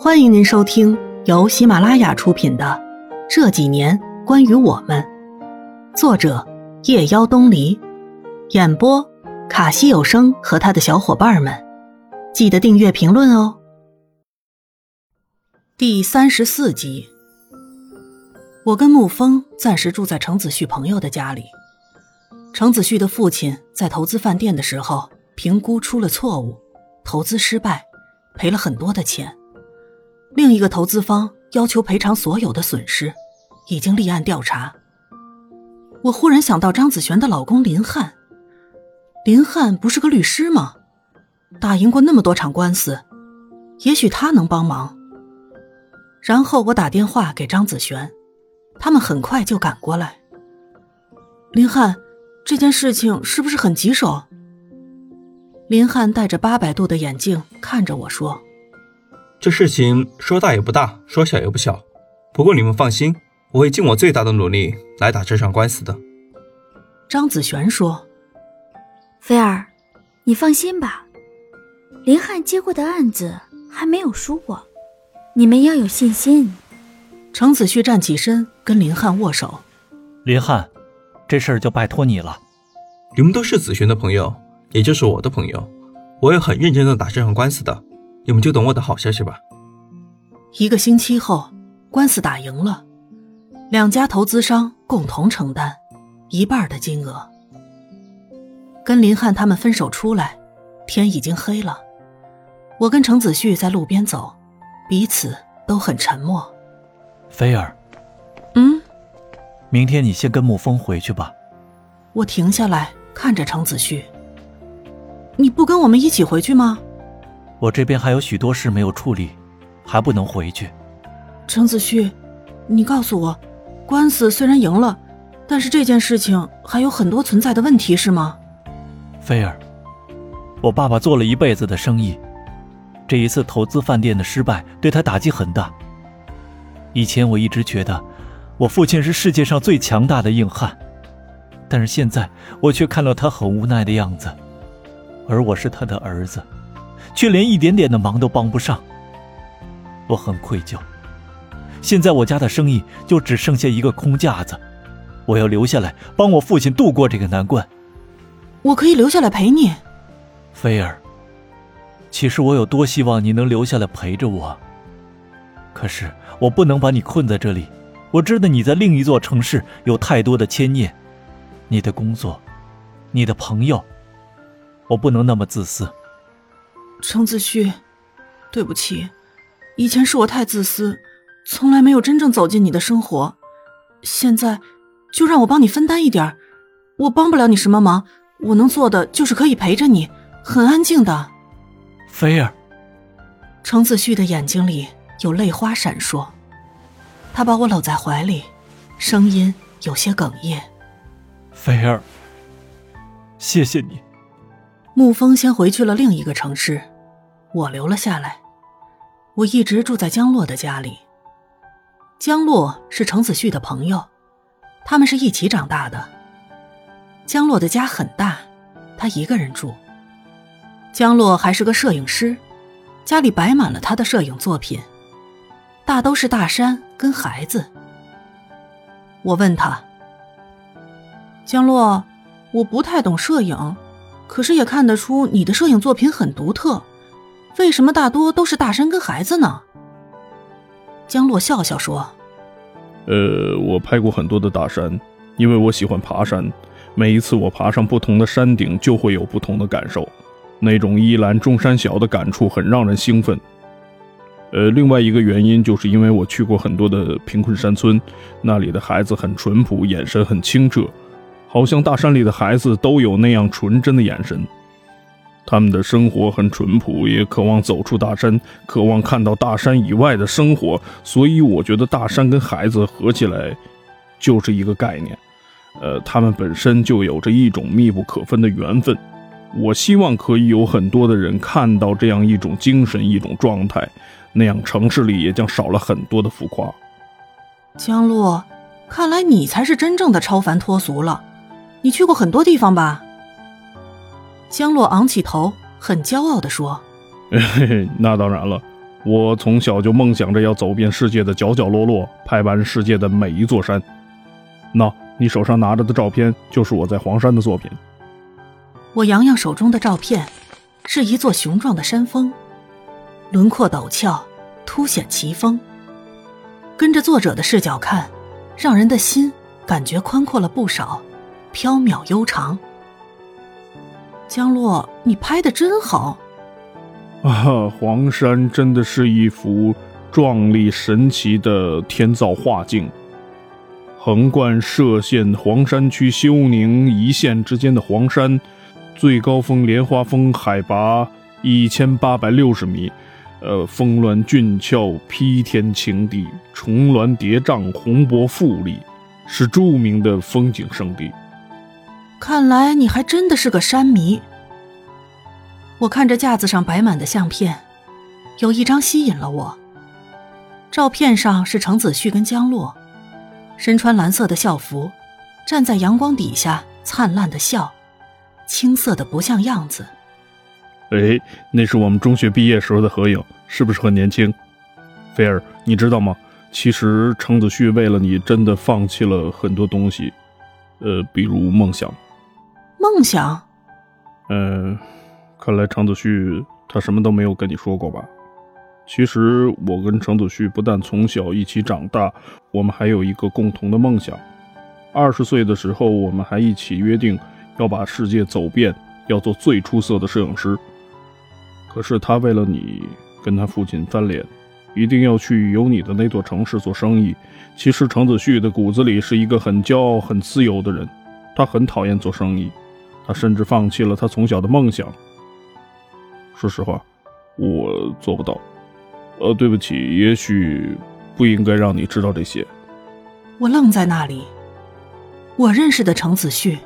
欢迎您收听由喜马拉雅出品的《这几年关于我们》，作者夜妖东篱，演播卡西有声和他的小伙伴们。记得订阅、评论哦。第三十四集，我跟沐风暂时住在程子旭朋友的家里。程子旭的父亲在投资饭店的时候，评估出了错误，投资失败，赔了很多的钱。另一个投资方要求赔偿所有的损失，已经立案调查。我忽然想到张子璇的老公林汉，林汉不是个律师吗？打赢过那么多场官司，也许他能帮忙。然后我打电话给张子璇，他们很快就赶过来。林汉。这件事情是不是很棘手？林汉戴着八百度的眼镜看着我说：“这事情说大也不大，说小也不小。不过你们放心，我会尽我最大的努力来打这场官司的。”张子璇说：“菲儿，你放心吧，林汉接过的案子还没有输过，你们要有信心。”程子旭站起身跟林汉握手：“林汉。”这事儿就拜托你了。你们都是子璇的朋友，也就是我的朋友，我也很认真的打这场官司的，你们就等我的好消息吧。一个星期后，官司打赢了，两家投资商共同承担一半的金额。跟林汉他们分手出来，天已经黑了。我跟程子旭在路边走，彼此都很沉默。菲儿。嗯明天你先跟沐风回去吧。我停下来看着程子旭。你不跟我们一起回去吗？我这边还有许多事没有处理，还不能回去。程子旭，你告诉我，官司虽然赢了，但是这件事情还有很多存在的问题，是吗？菲儿，我爸爸做了一辈子的生意，这一次投资饭店的失败对他打击很大。以前我一直觉得。我父亲是世界上最强大的硬汉，但是现在我却看到他很无奈的样子，而我是他的儿子，却连一点点的忙都帮不上。我很愧疚。现在我家的生意就只剩下一个空架子，我要留下来帮我父亲度过这个难关。我可以留下来陪你，菲儿。其实我有多希望你能留下来陪着我，可是我不能把你困在这里。我知道你在另一座城市有太多的牵念，你的工作，你的朋友，我不能那么自私。程子旭，对不起，以前是我太自私，从来没有真正走进你的生活。现在，就让我帮你分担一点我帮不了你什么忙，我能做的就是可以陪着你，很安静的。菲儿，程子旭的眼睛里有泪花闪烁。他把我搂在怀里，声音有些哽咽。菲儿，谢谢你。沐风先回去了另一个城市，我留了下来。我一直住在江洛的家里。江洛是程子旭的朋友，他们是一起长大的。江洛的家很大，他一个人住。江洛还是个摄影师，家里摆满了他的摄影作品。大都是大山跟孩子。我问他：“江洛，我不太懂摄影，可是也看得出你的摄影作品很独特，为什么大多都是大山跟孩子呢？”江洛笑笑说：“呃，我拍过很多的大山，因为我喜欢爬山，每一次我爬上不同的山顶，就会有不同的感受，那种一览众山小的感触很让人兴奋。”呃，另外一个原因就是因为我去过很多的贫困山村，那里的孩子很淳朴，眼神很清澈，好像大山里的孩子都有那样纯真的眼神。他们的生活很淳朴，也渴望走出大山，渴望看到大山以外的生活。所以我觉得大山跟孩子合起来就是一个概念。呃，他们本身就有着一种密不可分的缘分。我希望可以有很多的人看到这样一种精神，一种状态。那样，城市里也将少了很多的浮夸。江洛，看来你才是真正的超凡脱俗了。你去过很多地方吧？江洛昂起头，很骄傲地说：“嘿嘿，那当然了，我从小就梦想着要走遍世界的角角落落，拍完世界的每一座山。那你手上拿着的照片，就是我在黄山的作品。我扬扬手中的照片，是一座雄壮的山峰，轮廓陡峭，凸显奇峰。跟着作者的视角看，让人的心感觉宽阔了不少，飘渺悠长。江洛，你拍的真好。啊，黄山真的是一幅壮丽神奇的天造画境。横贯歙县黄山区休宁一县之间的黄山，最高峰莲花峰海拔一千八百六十米，呃，峰峦峻峭，披天擎地，重峦叠嶂，宏博富丽，是著名的风景胜地。看来你还真的是个山迷。我看着架子上摆满的相片，有一张吸引了我。照片上是程子旭跟江洛，身穿蓝色的校服，站在阳光底下灿烂的笑，青涩的不像样子。哎，那是我们中学毕业时候的合影，是不是很年轻？菲儿，你知道吗？其实程子旭为了你，真的放弃了很多东西，呃，比如梦想。梦想？嗯。看来程子旭他什么都没有跟你说过吧？其实我跟程子旭不但从小一起长大，我们还有一个共同的梦想。二十岁的时候，我们还一起约定要把世界走遍，要做最出色的摄影师。可是他为了你跟他父亲翻脸，一定要去有你的那座城市做生意。其实程子旭的骨子里是一个很骄傲、很自由的人，他很讨厌做生意，他甚至放弃了他从小的梦想。说实话，我做不到。呃，对不起，也许不应该让你知道这些。我愣在那里。我认识的程子旭，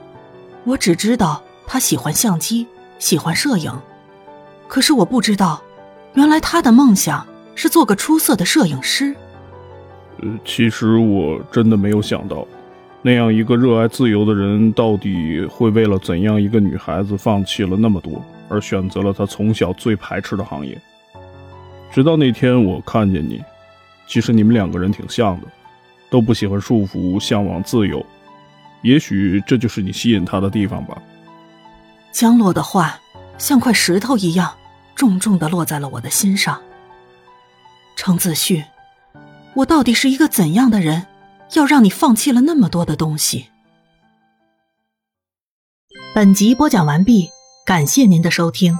我只知道他喜欢相机，喜欢摄影。可是我不知道，原来他的梦想是做个出色的摄影师。呃，其实我真的没有想到，那样一个热爱自由的人，到底会为了怎样一个女孩子放弃了那么多。而选择了他从小最排斥的行业。直到那天我看见你，其实你们两个人挺像的，都不喜欢束缚，向往自由。也许这就是你吸引他的地方吧。江洛的话像块石头一样重重的落在了我的心上。程子旭，我到底是一个怎样的人，要让你放弃了那么多的东西？本集播讲完毕。感谢您的收听。